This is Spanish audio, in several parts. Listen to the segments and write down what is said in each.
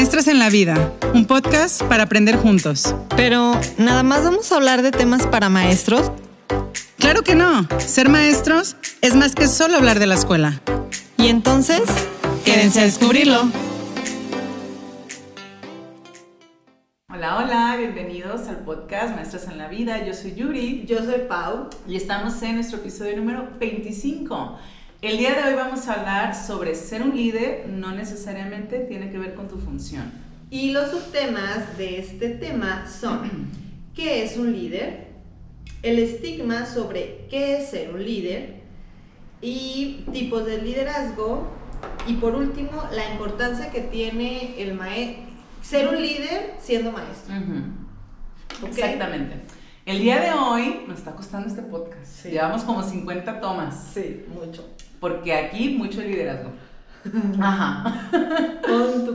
Maestras en la Vida, un podcast para aprender juntos. Pero, ¿nada más vamos a hablar de temas para maestros? Claro que no. Ser maestros es más que solo hablar de la escuela. Y entonces, quédense a descubrirlo. Hola, hola, bienvenidos al podcast Maestras en la Vida. Yo soy Yuri. Yo soy Pau. Y estamos en nuestro episodio número 25. El día de hoy vamos a hablar sobre ser un líder no necesariamente tiene que ver con tu función. Y los subtemas de este tema son ¿qué es un líder? El estigma sobre qué es ser un líder y tipos de liderazgo y por último la importancia que tiene el ser un líder siendo maestro. Exactamente. El día de hoy nos está costando este podcast. Llevamos como 50 tomas. Sí, mucho porque aquí mucho liderazgo. Ajá.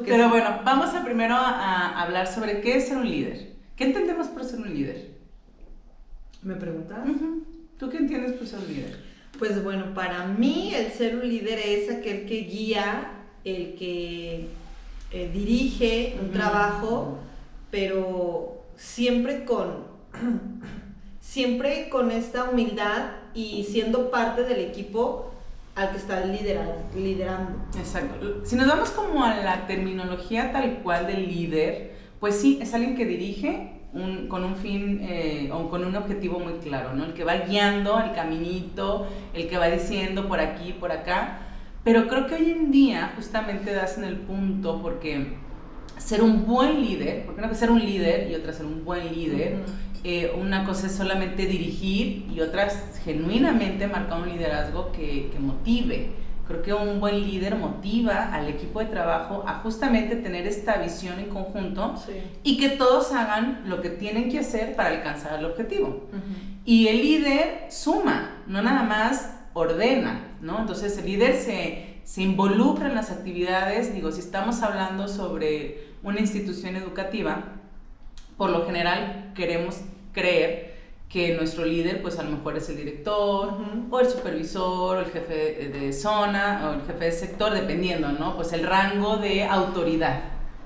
Pero bueno, vamos a primero a, hablar sobre qué es ser un líder. ¿Qué entendemos por ser un líder? ¿Me preguntas? ¿Tú qué entiendes por ser un líder? Pues bueno, para mí el ser un líder es aquel que guía, el que eh, dirige un trabajo, pero siempre con, siempre con esta humildad y siendo parte del equipo al que está liderando. Exacto. Si nos vamos como a la terminología tal cual del líder, pues sí, es alguien que dirige con un fin eh, o con un objetivo muy claro, ¿no? El que va guiando el caminito, el que va diciendo por aquí, por acá. Pero creo que hoy en día justamente das en el punto porque ser un buen líder, porque no que ser un líder y otra ser un buen líder, eh, una cosa es solamente dirigir y otra es genuinamente marcar un liderazgo que, que, motive. Creo que un buen líder motiva al equipo de trabajo a justamente tener esta visión en conjunto y que todos hagan lo que tienen que hacer para alcanzar el objetivo. Y el líder suma, no nada más ordena, ¿no? Entonces el líder se, se involucra en las actividades, digo, si estamos hablando sobre una institución educativa, por lo general queremos creer que nuestro líder, pues a lo mejor es el director, o el supervisor, o el jefe de zona, o el jefe de sector, dependiendo, ¿no? Pues el rango de autoridad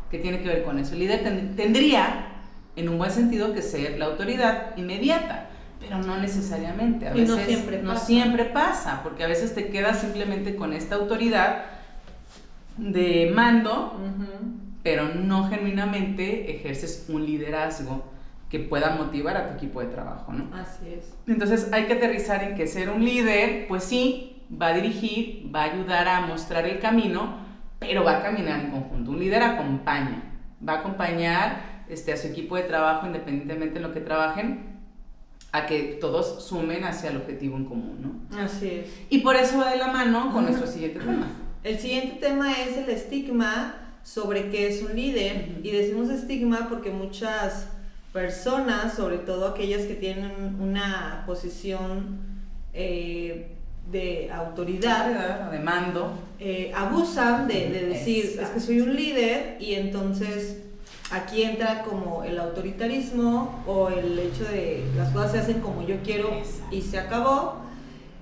que tiene que ver con eso. El líder tendría, en un buen sentido, que ser la autoridad inmediata, pero no necesariamente. A veces no siempre, no siempre pasa, porque a veces te quedas simplemente con esta autoridad de mando, pero no genuinamente ejerces un liderazgo que pueda motivar a tu equipo de trabajo, ¿no? Así es. Entonces hay que aterrizar en que ser un líder, pues sí, va a dirigir, va a ayudar a mostrar el camino, pero va a caminar en conjunto. Un líder acompaña, va a acompañar este, a su equipo de trabajo, independientemente en lo que trabajen, a que todos sumen hacia el objetivo en común, ¿no? Así es. Y por eso va de la mano con nuestro siguiente tema. El siguiente tema es el estigma sobre qué es un líder. Y decimos estigma porque muchas personas, sobre todo aquellas que tienen una posición eh, de autoridad, de mando, eh, abusan de, decir, es que soy un líder y entonces aquí entra como el autoritarismo o el hecho de las cosas se hacen como yo quiero y se acabó.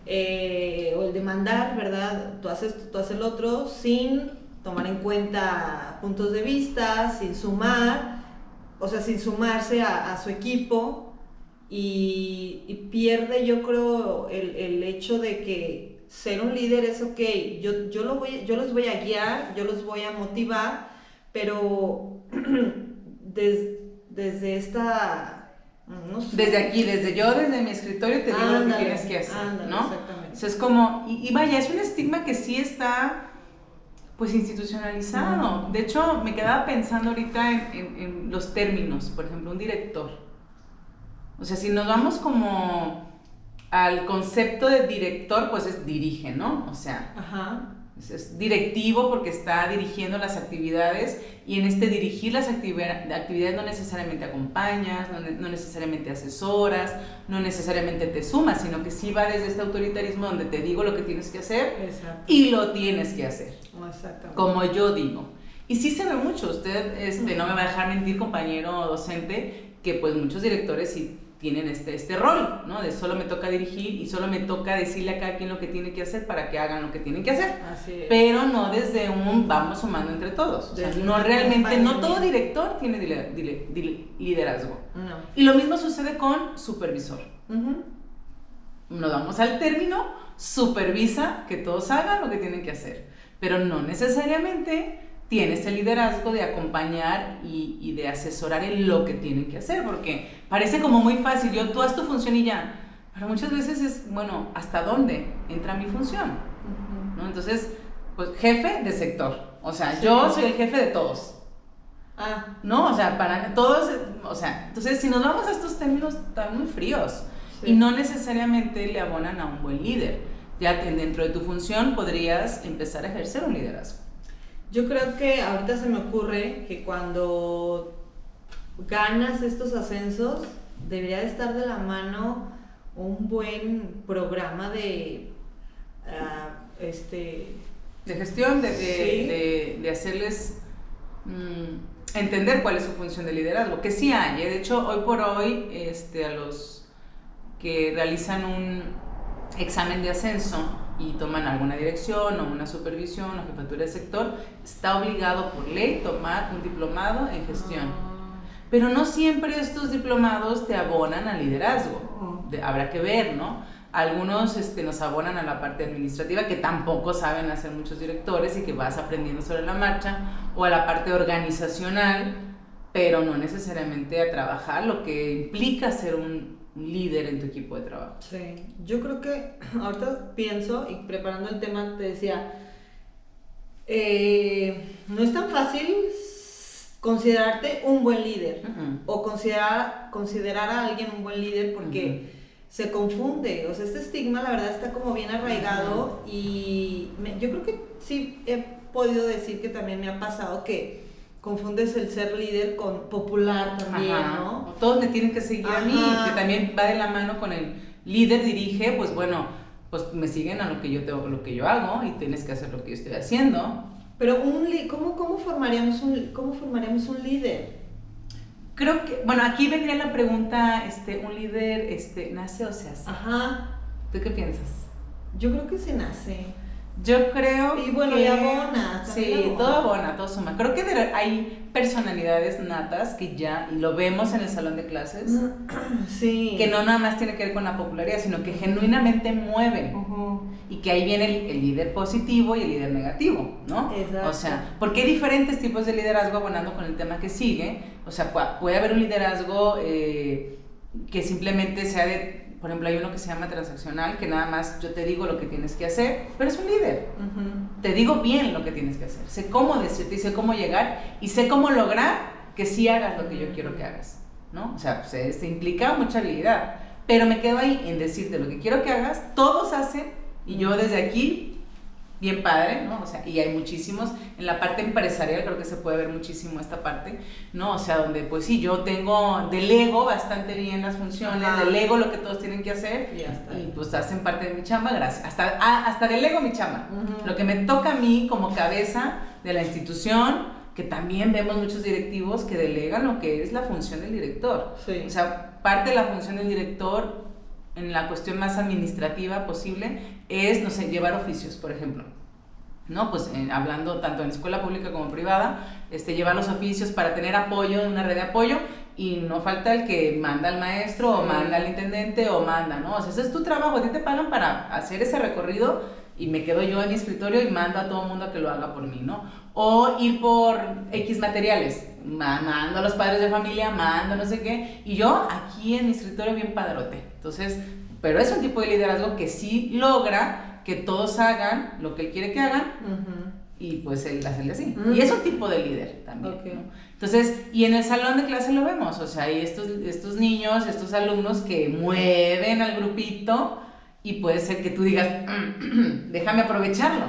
Eh, o el demandar, ¿verdad? Tú haces, tú haces el otro sin tomar en cuenta puntos de vista, sin sumar o sea, sin sumarse a, su equipo y, pierde, yo creo, el, hecho de que ser un líder es ok, yo, yo, lo voy, yo los voy a guiar, yo los voy a motivar, pero desde esta... No sé. Desde aquí, desde yo, desde mi escritorio te digo lo que tienes que hacer, ¿no? Exactamente. O sea, es como, y, y vaya, es un estigma que sí está pues institucionalizado. De hecho, me quedaba pensando ahorita en, los términos, por ejemplo, un director. O sea, si nos vamos como al concepto de director, pues es dirige, ¿no? O sea, Ajá es directivo porque está dirigiendo las actividades y en este dirigir las actividades no necesariamente acompañas, no, necesariamente asesoras, no necesariamente te sumas, sino que sí va desde este autoritarismo donde te digo lo que tienes que hacer y lo tienes que hacer, como yo digo. Y sí se ve mucho, usted este, no me va a dejar mentir, compañero docente, que pues muchos directores sí tienen este, este rol, ¿no? De solo me toca dirigir y solo me toca decirle a cada quien lo que tiene que hacer para que hagan lo que tienen que hacer. Así es. Pero no desde un vamos sumando entre todos. O sea, no realmente, no todo director tiene dile- dile- dile- liderazgo. No. Y lo mismo sucede con supervisor. Ujú. Nos vamos al término, supervisa que todos hagan lo que tienen que hacer. Pero no necesariamente tienes el liderazgo de acompañar y, y de asesorar en lo que tienen que hacer, porque parece como muy fácil, yo tú haz tu función y ya, pero muchas veces es, bueno, ¿hasta dónde entra mi función? ¿No? Entonces, pues jefe de sector, o sea, Sí. yo soy el jefe de todos, Ah, ¿no? O sea, para todos, o sea, entonces si nos vamos a estos términos tan muy fríos Sí. y no necesariamente le abonan a un buen líder, ya que dentro de tu función podrías empezar a ejercer un liderazgo. Yo creo que ahorita se me ocurre que cuando ganas estos ascensos, debería de estar de la mano un buen programa de ah, este De gestión, de, de, Sí. de- de hacerles mm, entender cuál es su función de liderazgo, que sí hay, ¿eh? de hecho hoy por hoy este, a los que realizan un examen de ascenso y toman alguna dirección o una supervisión o jefatura de sector, está obligado por ley tomar un diplomado en gestión. Ah, Pero no siempre estos diplomados te abonan al liderazgo. De- habrá que ver, ¿no? Algunos este, nos abonan a la parte administrativa, que tampoco saben hacer muchos directores y que vas aprendiendo sobre la marcha, o a la parte organizacional, pero no necesariamente a trabajar lo que implica ser un líder en tu equipo de trabajo. Sí, yo creo que ahorita pienso y preparando el tema te decía, eh, no es tan fácil considerarte un buen líder o considerar, considerar a alguien un buen líder porque se confunde, o sea, este estigma la verdad está como bien arraigado y me- yo creo que sí he podido decir que también me ha pasado que confundes el ser líder con popular también, Ajá. ¿no? Todos me tienen que seguir a mí, que también va de la mano con el líder dirige, pues bueno, pues me siguen a lo que yo tengo, lo que yo hago y tienes que hacer lo que yo estoy haciendo. Pero un ¿cómo, cómo, formaríamos un, ¿cómo formaríamos un líder? Creo que, bueno, aquí vendría la pregunta, este, un líder, este, nace o se hace. Ajá, ¿Tú qué piensas? yo creo que se nace. Yo creo Y bueno, que... y abona, Sí, abona. todo abona, todo suma. Creo que hay personalidades natas que ya, y lo vemos en el salón de clases, Sí. que no nada más tiene que ver con la popularidad, sino que genuinamente mueven. Ujú. Y que ahí viene el, el líder positivo y el líder negativo, ¿no? Exacto. O sea, porque hay diferentes tipos de liderazgo abonando con el tema que sigue. O sea, pu- puede haber un liderazgo eh, que simplemente sea de, por ejemplo, hay uno que se llama transaccional, que nada más yo te digo lo que tienes que hacer, pero es un líder. Ujú. Te digo bien lo que tienes que hacer. Sé cómo decirte y sé cómo llegar y sé cómo lograr que sí hagas lo que yo quiero que hagas, ¿no? O sea, pues, se, se implica mucha habilidad. Pero me quedo ahí en decirte lo que quiero que hagas, todos hacen y yo desde aquí, bien padre, ¿no? O sea, y hay muchísimos, en la parte empresarial creo que se puede ver muchísimo esta parte, ¿no? O sea, donde pues sí, yo tengo, delego bastante bien las funciones, Ajá. delego lo que todos tienen que hacer Y ya está. y pues hacen parte de mi chamba, gracias. Hasta, ah, hasta delego mi chamba. Ujú. Lo que me toca a mí como cabeza de la institución, que también vemos muchos directivos que delegan lo que es la función del director. Sí. O sea, parte de la función del director en la cuestión más administrativa posible es, no sé, llevar oficios, por ejemplo. ¿no? Pues eh, hablando tanto en escuela pública como privada, este, llevar los oficios para tener apoyo, una red de apoyo, y no falta el que manda al maestro o manda al intendente o manda, ¿no? O sea, ese es tu trabajo, a ti te pagan para hacer ese recorrido y me quedo yo en mi escritorio y mando a todo el mundo a que lo haga por mí, ¿no? O ir por X materiales, ma- mando a los padres de familia, mando no sé qué, y yo aquí en mi escritorio bien padrote. Entonces, pero es un tipo de liderazgo que sí logra que todos hagan lo que él quiere que hagan Ujú. y pues él hacerle así. Mm. Y es un tipo de líder también. Ok. ¿no? Entonces, y en el salón de clase lo vemos, o sea, hay estos, estos niños, estos alumnos que mueven al grupito y puede ser que tú digas, déjame aprovecharlo,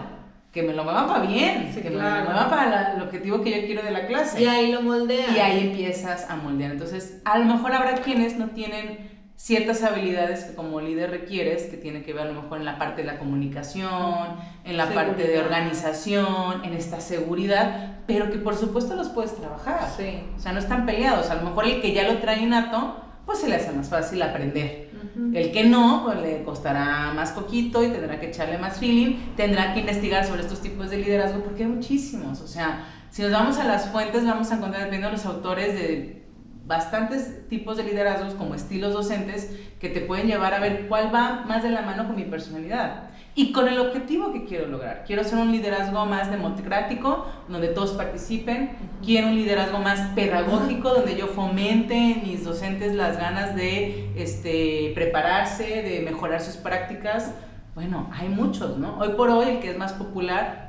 que me lo muevan para bien, Sí, que me claro. lo muevan para la- el objetivo que yo quiero de la clase. Y ahí lo moldea. Y ahí empiezas a moldear. Entonces, a lo mejor habrá quienes no tienen ciertas habilidades que como líder requieres, que tiene que ver a lo mejor en la parte de la comunicación, en la parte de organización, en esta seguridad, pero que por supuesto los puedes trabajar. Sí. O sea, no están peleados. A lo mejor el que ya lo trae innato, pues se le hace más fácil aprender. El que no, pues le costará más poquito y tendrá que echarle más feeling, tendrá que investigar sobre estos tipos de liderazgo porque hay muchísimos. O sea, si nos vamos a las fuentes, vamos a encontrar, viendo los autores de bastantes tipos de liderazgos como estilos docentes que te pueden llevar a ver cuál va más de la mano con mi personalidad y con el objetivo que quiero lograr. Quiero ser un liderazgo más democrático, donde todos participen. Quiero un liderazgo más pedagógico, donde yo fomente en mis docentes las ganas de este, prepararse, de mejorar sus prácticas. Bueno, hay muchos, ¿no? Hoy por hoy el que es más popular,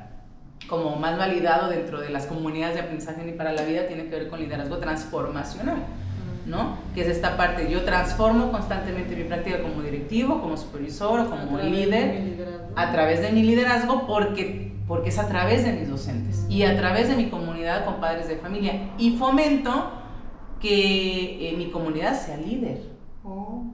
como más validado dentro de las comunidades de aprendizaje y para la vida, tiene que ver con liderazgo transformacional. ¿no? Que es esta parte, yo transformo constantemente mi práctica como directivo, como supervisor o como líder a través de mi liderazgo porque, porque es a través de mis docentes y a través de mi comunidad con padres de familia y fomento que eh, mi comunidad sea líder. Oh.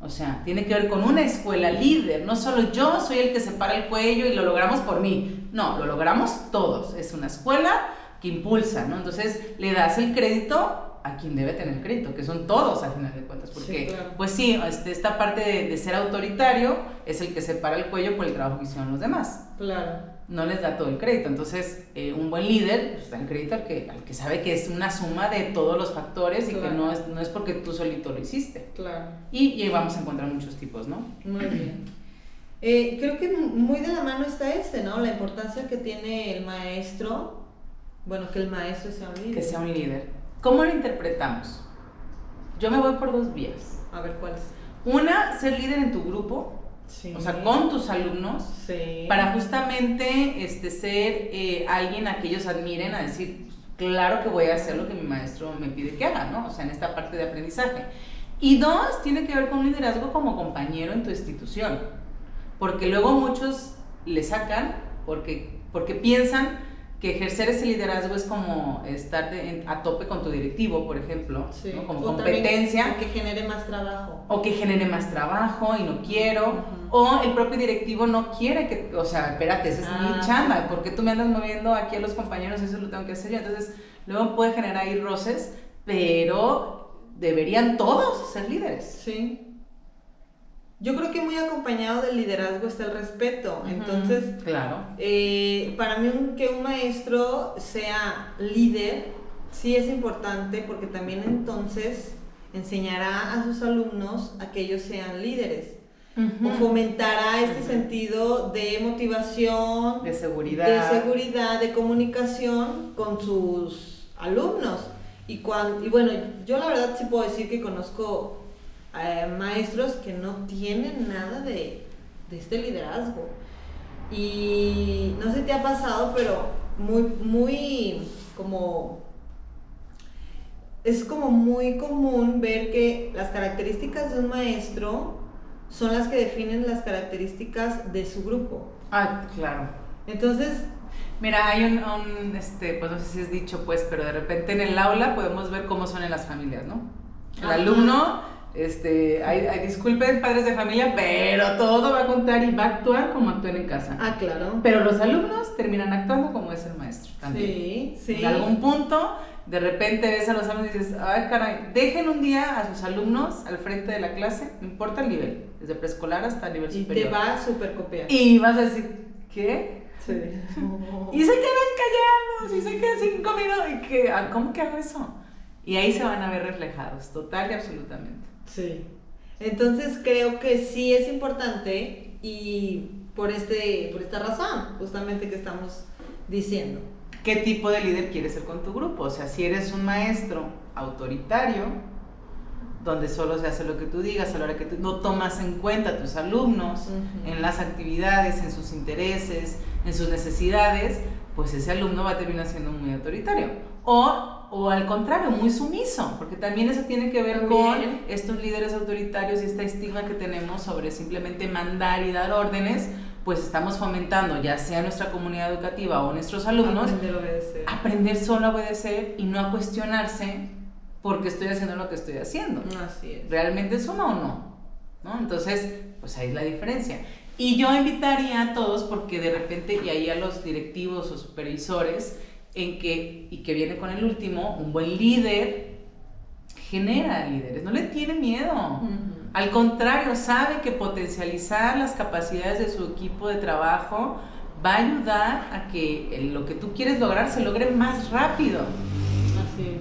O sea, tiene que ver con una escuela líder, no solo yo soy el que se para el cuello y lo logramos por mí, no, lo logramos todos, es una escuela que impulsa, ¿no? Entonces le das el crédito a quien debe tener crédito, que son todos al final de cuentas, porque pues sí, este, esta parte de, ser autoritario es el que se para el cuello por el trabajo que hicieron los demás. Claro. No les da todo el crédito, entonces eh, un buen líder pues, da el crédito al que, al que sabe que es una suma de todos los factores y que no es, no es porque tú solito lo hiciste. Claro. Y, y vamos a encontrar muchos tipos, ¿no? Muy bien. Eh, creo que muy de la mano está este, ¿no? La importancia que tiene el maestro, bueno, que el maestro sea un líder. Que sea un líder ¿Cómo lo interpretamos? Yo me voy por dos vías. A ver, ¿cuáles? Una, ser líder en tu grupo, o sea, con tus alumnos, para justamente este, ser eh, alguien a que ellos admiren, a decir, claro que voy a hacer lo que mi maestro me pide que haga, ¿no? O sea, en esta parte de aprendizaje. Y dos, tiene que ver con liderazgo como compañero en tu institución, porque luego muchos le sacan porque, porque piensan que ejercer ese liderazgo es como estar a tope con tu directivo, por ejemplo, como competencia. que genere más trabajo. O que genere más trabajo y no quiero. O el propio directivo no quiere que, o sea, espérate, esa es mi ah, chamba, porque tú me andas moviendo aquí a los compañeros, eso lo tengo que hacer yo. Entonces, luego puede generar ahí roces, pero deberían todos ser líderes. Sí. Yo creo que muy acompañado del liderazgo está el respeto. Entonces, claro. Eh, para mí que un maestro sea líder sí es importante porque también entonces enseñará a sus alumnos a que ellos sean líderes. O fomentará este sentido de motivación, de seguridad. de seguridad, de comunicación con sus alumnos. Y, cuando, y bueno, yo la verdad sí puedo decir que conozco eh, maestros que no tienen nada de, de, este liderazgo. Y no sé si te ha pasado, pero muy, muy como... Es como muy común ver que las características de un maestro son las que definen las características de su grupo. Ah, claro. Entonces, Mira, hay un, un, este, pues no sé si es dicho, pues, pero de repente en el aula podemos ver cómo son en las familias, ¿no? El alumno este, hay, disculpen padres de familia, pero todo va a contar y va a actuar como actúan en casa. Ah, claro. Pero los alumnos terminan actuando como es el maestro también. Sí, sí. En algún punto, de repente ves a los alumnos y dices, ay, caray, dejen un día a sus alumnos al frente de la clase, no importa el nivel, desde preescolar hasta el nivel superior. Y te va a super copiar. Y vas a decir, ¿qué? Sí. y se quedan callados y se quedan cinco minutos. ¿Y que, ah, ¿Cómo que hago eso? Y ahí se van a ver reflejados, total y absolutamente. Sí. Entonces creo que sí es importante y por, este, por esta razón, justamente que estamos diciendo. ¿Qué tipo de líder quieres ser con tu grupo? O sea, si eres un maestro autoritario, donde solo se hace lo que tú digas, a la hora que tú no tomas en cuenta a tus alumnos, en las actividades, en sus intereses, en sus necesidades, pues ese alumno va a terminar siendo muy autoritario. O o al contrario, muy sumiso, porque también eso tiene que ver con estos líderes autoritarios y esta estigma que tenemos sobre simplemente mandar y dar órdenes, pues estamos fomentando, ya sea nuestra comunidad educativa o nuestros alumnos, aprender, a obedecer. aprender solo a obedecer y no a cuestionarse porque estoy haciendo lo que estoy haciendo. Así es. ¿Realmente uno o no? ¿no? Entonces, pues ahí es la diferencia. Y yo invitaría a todos, porque de repente, y ahí a los directivos o supervisores, en que, y que viene con el último, un buen líder genera líderes, no le tiene miedo. Al contrario, sabe que potencializar las capacidades de su equipo de trabajo va a ayudar a que lo que tú quieres lograr se logre más rápido.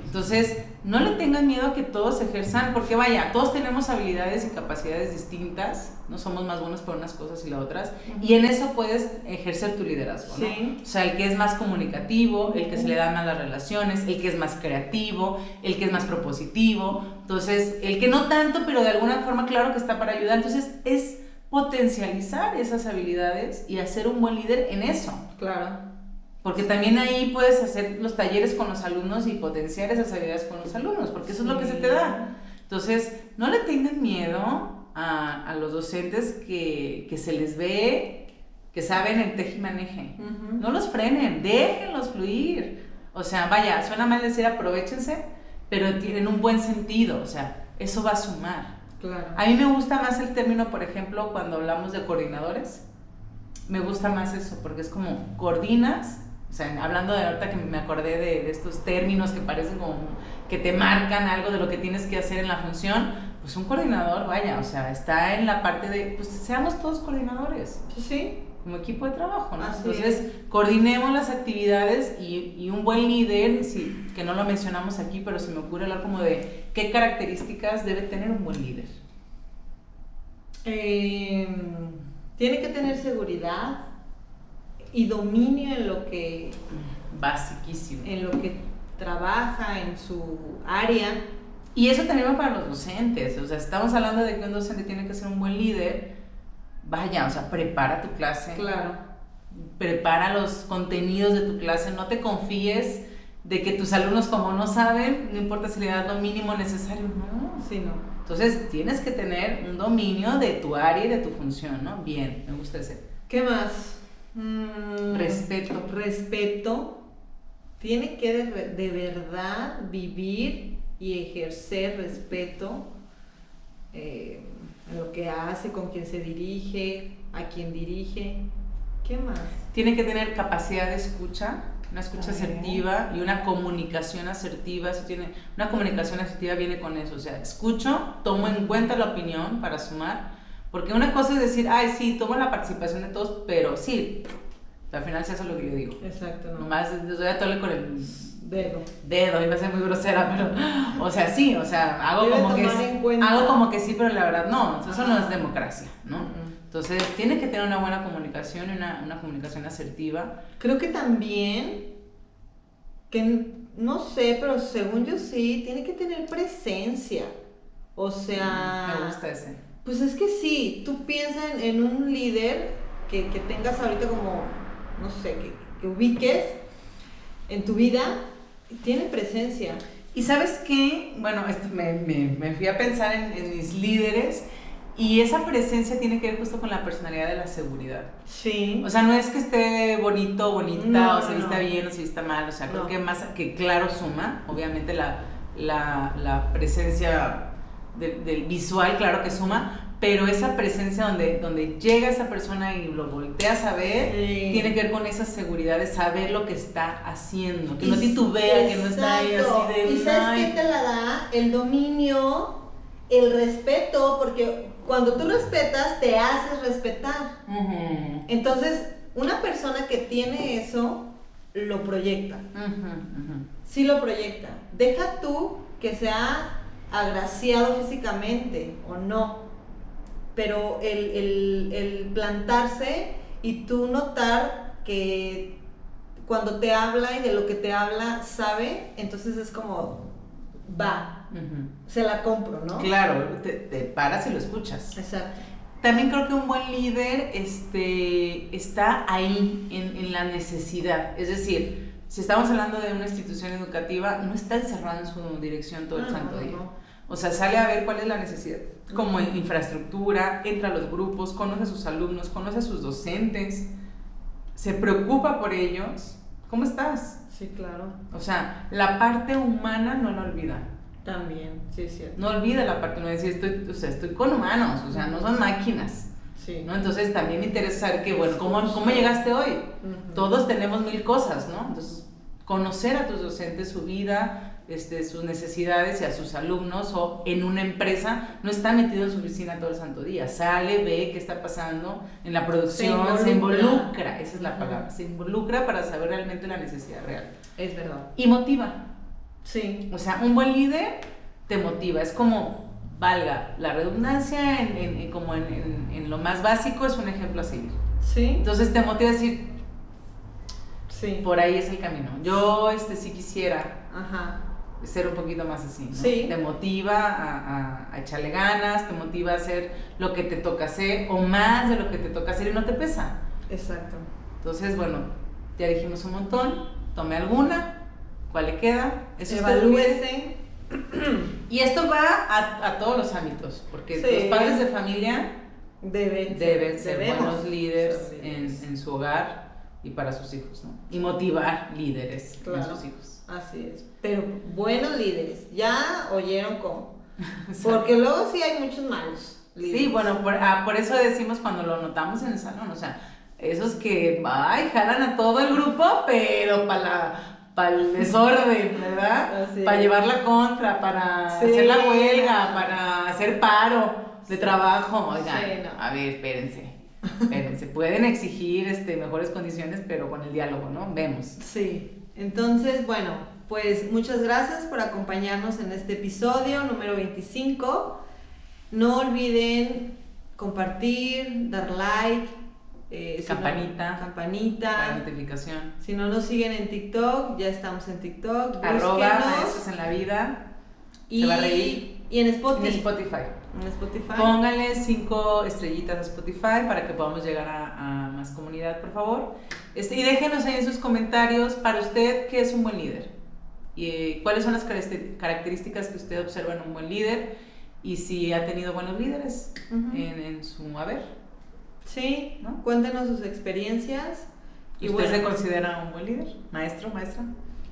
Entonces, no le tengan miedo a que todos ejerzan, porque vaya, todos tenemos habilidades y capacidades distintas, no somos más buenos por unas cosas y las otras, y en eso puedes ejercer tu liderazgo, ¿no? O sea, el que es más comunicativo, el que se le dan más las relaciones, el que es más creativo, el que es más propositivo, entonces, el que no tanto, pero de alguna forma claro que está para ayudar, entonces es potencializar esas habilidades y hacer un buen líder en eso. Claro. Porque también ahí puedes hacer los talleres con los alumnos y potenciar esas habilidades con los alumnos, porque eso es lo que se te da. Entonces, no le tengan miedo a, los docentes que, se les ve, que saben el tejimaneje. No los frenen, déjenlos fluir. O sea, vaya, suena mal decir aprovechense, pero tienen un buen sentido. O sea, eso va a sumar. Claro. A mí me gusta más el término, por ejemplo, cuando hablamos de coordinadores. Me gusta más eso, porque es como coordinas sea, hablando de ahorita que me acordé de, estos términos que parecen como que te marcan algo de lo que tienes que hacer en la función, pues un coordinador, vaya, o sea, está en la parte de, pues seamos todos coordinadores. Sí, sí. Como equipo de trabajo, ¿no? Entonces, coordinemos las actividades y, y, un buen líder, sí, que no lo mencionamos aquí, pero se me ocurre hablar como de qué características debe tener un buen líder. Em, tiene que tener seguridad, y dominio en lo que... Basiquísimo. En lo que trabaja, en su área. Y eso también va para los docentes. O sea, estamos hablando de que un docente tiene que ser un buen líder. Vaya, o sea, prepara tu clase. Claro. Prepara los contenidos de tu clase. No te confíes de que tus alumnos, como no saben, no importa si le das lo mínimo necesario. No. Sí, no. Entonces, tienes que tener un dominio de tu área y de tu función, ¿no? Bien, me gusta ese. ¿Qué más? Mm, respeto. Respeto. Tiene que de, verdad vivir y ejercer respeto eh, en lo que hace, con quien se dirige, a quien dirige. ¿Qué más? Tiene que tener capacidad de escucha, una escucha asertiva y una comunicación asertiva. Eso tiene, una comunicación asertiva viene con eso. O sea, escucho, tomo en cuenta la opinión para sumar porque una cosa es decir, ay, sí, tomo la participación de todos, pero sí, al final se hace lo que yo digo. Exacto. No. Nomás doy a tole con el dedo. Dedo, iba a ser muy grosera, pero, o sea, sí, o sea, hago como que hago como que sí, pero la verdad no, eso no es democracia, ¿no? Entonces, tiene que tener una buena comunicación y una, una comunicación asertiva. Creo que también, que no sé, pero según yo sí, tiene que tener presencia. O sea... Me gusta ese. Pues es que sí, tú piensas en, un líder que, tengas ahorita como, no sé, que, ubiques en tu vida, tiene presencia. Y sabes qué, bueno, me, fui a pensar en, mis líderes y esa presencia tiene que ver justo con la personalidad de la seguridad. Sí. O sea, no es que esté bonito, bonita, o se vista bien o se vista mal, o sea, creo que más que claro suma, obviamente la, la presencia del visual, claro que suma, pero esa presencia donde, donde llega esa persona y lo volteas a ver, tiene que ver con esa seguridad de saber lo que está haciendo, que no titubea, que no está ahí así de... ¿Y sabes qué te la da? El dominio, el respeto, porque cuando tú respetas, te haces respetar. Entonces, una persona que tiene eso, lo proyecta. Sí lo proyecta. Deja tú que sea agraciado físicamente o no, pero el, plantarse y tú notar que cuando te habla y de lo que te habla sabe, entonces es como, va, se la compro, ¿no? Claro, te, paras y lo escuchas. Exacto. También creo que un buen líder este, está ahí en, en la necesidad, es decir, si estamos hablando de una institución educativa, no está encerrado en su dirección todo el ah, santo día. O sea, sale a ver cuál es la necesidad, como infraestructura, entra a los grupos, conoce a sus alumnos, conoce a sus docentes, se preocupa por ellos. ¿Cómo estás? Sí, claro. O sea, la parte humana no la olvida. También, sí, es cierto. No olvida la parte humana, decir, estoy, o sea, estoy con humanos, o sea, no son máquinas. Sí. ¿no? Entonces también interesa saber que, bueno, ¿cómo, cómo llegaste hoy? Todos tenemos mil cosas, ¿no? Entonces, conocer a tus docentes, su vida, este, sus necesidades y a sus alumnos o en una empresa, no está metido en su oficina todo el santo día. Sale, ve qué está pasando en la producción, se involucra, esa es la palabra, se involucra para saber realmente la necesidad real. Es verdad. Y motiva. Sí. O sea, un buen líder te motiva, es como, valga, la redundancia en, en- como en, en- en lo más básico es un ejemplo a seguir. Sí. Entonces te motiva a decir, Sí. por ahí es el camino. Yo este, sí quisiera Ajá. Ser un poquito más así, ¿no? Sí. Te motiva a, a- a echarle ganas, te motiva a hacer lo que te toca hacer o más de lo que te toca hacer y no te pesa. Exacto. Entonces, bueno, ya dijimos un montón, tome alguna, cuál le queda, eso. Evalúese. Y esto va a, a todos los ámbitos, porque Sí. los padres de familia Deben, deben ser buenos líderes ser en, en su hogar y para sus hijos, ¿no? Y motivar líderes Claro. sus hijos. Así es. Pero buenos líderes. Ya oyeron cómo. Porque luego sí hay muchos malos líderes. Sí, bueno, por, ah, por eso decimos cuando lo notamos en el salón, o sea, esos que, ay, jalan a todo el grupo, pero para para el desorden, ¿verdad? Para llevar la contra, para Sí. hacer la huelga, para hacer paro de trabajo. Oigan, Sí, no. a ver, espérense. Espérense, pueden exigir este, mejores condiciones, pero con el diálogo, ¿no? Vemos. Sí. Entonces, bueno, pues muchas gracias por acompañarnos en este episodio número 25. No olviden compartir, dar like, eh, si no- Campanita. La campanita. notificación. Si no nos siguen en TikTok, ya estamos en TikTok. Arroba búsquenos. maestros en la vida. y, se va a reír. Y en Spotify. En Spotify. En Spotify. Pónganle cinco estrellitas a Spotify para que podamos llegar a, a más comunidad, por favor. Este, y déjenos ahí en sus comentarios para usted qué es un buen líder. Y eh, cuáles son las caracter- características que usted observa en un buen líder y si ha tenido buenos líderes Ujú. en, en su haber. Sí, ¿No? cuéntenos sus experiencias. ¿Y Y usted bueno, se considera un buen líder? ¿Maestro, maestra?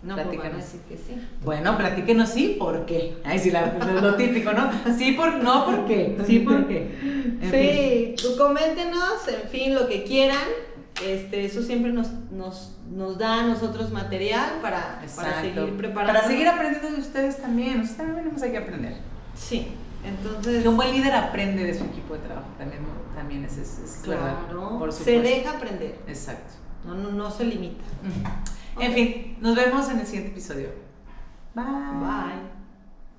No, pues Platícanos. decir que sí. Bueno, platíquenos sí, ¿por qué? Ahí sí, la- lo, típico, ¿no? Sí, por, no, ¿por qué? Sí, ¿por qué? En fin. Sí, tú coméntenos, en fin, lo que quieran. Este, eso siempre nos, nos, nos da a nosotros material para, para seguir preparando. Para seguir aprendiendo de ustedes también. Ustedes también tenemos que aprender. Sí, entonces. Que un buen líder aprende de su equipo de trabajo. También, también es, es, es verdad. Claro, se deja aprender, Exacto. no, no, no se limita. En fin, nos vemos en el siguiente episodio. Bye. Bye.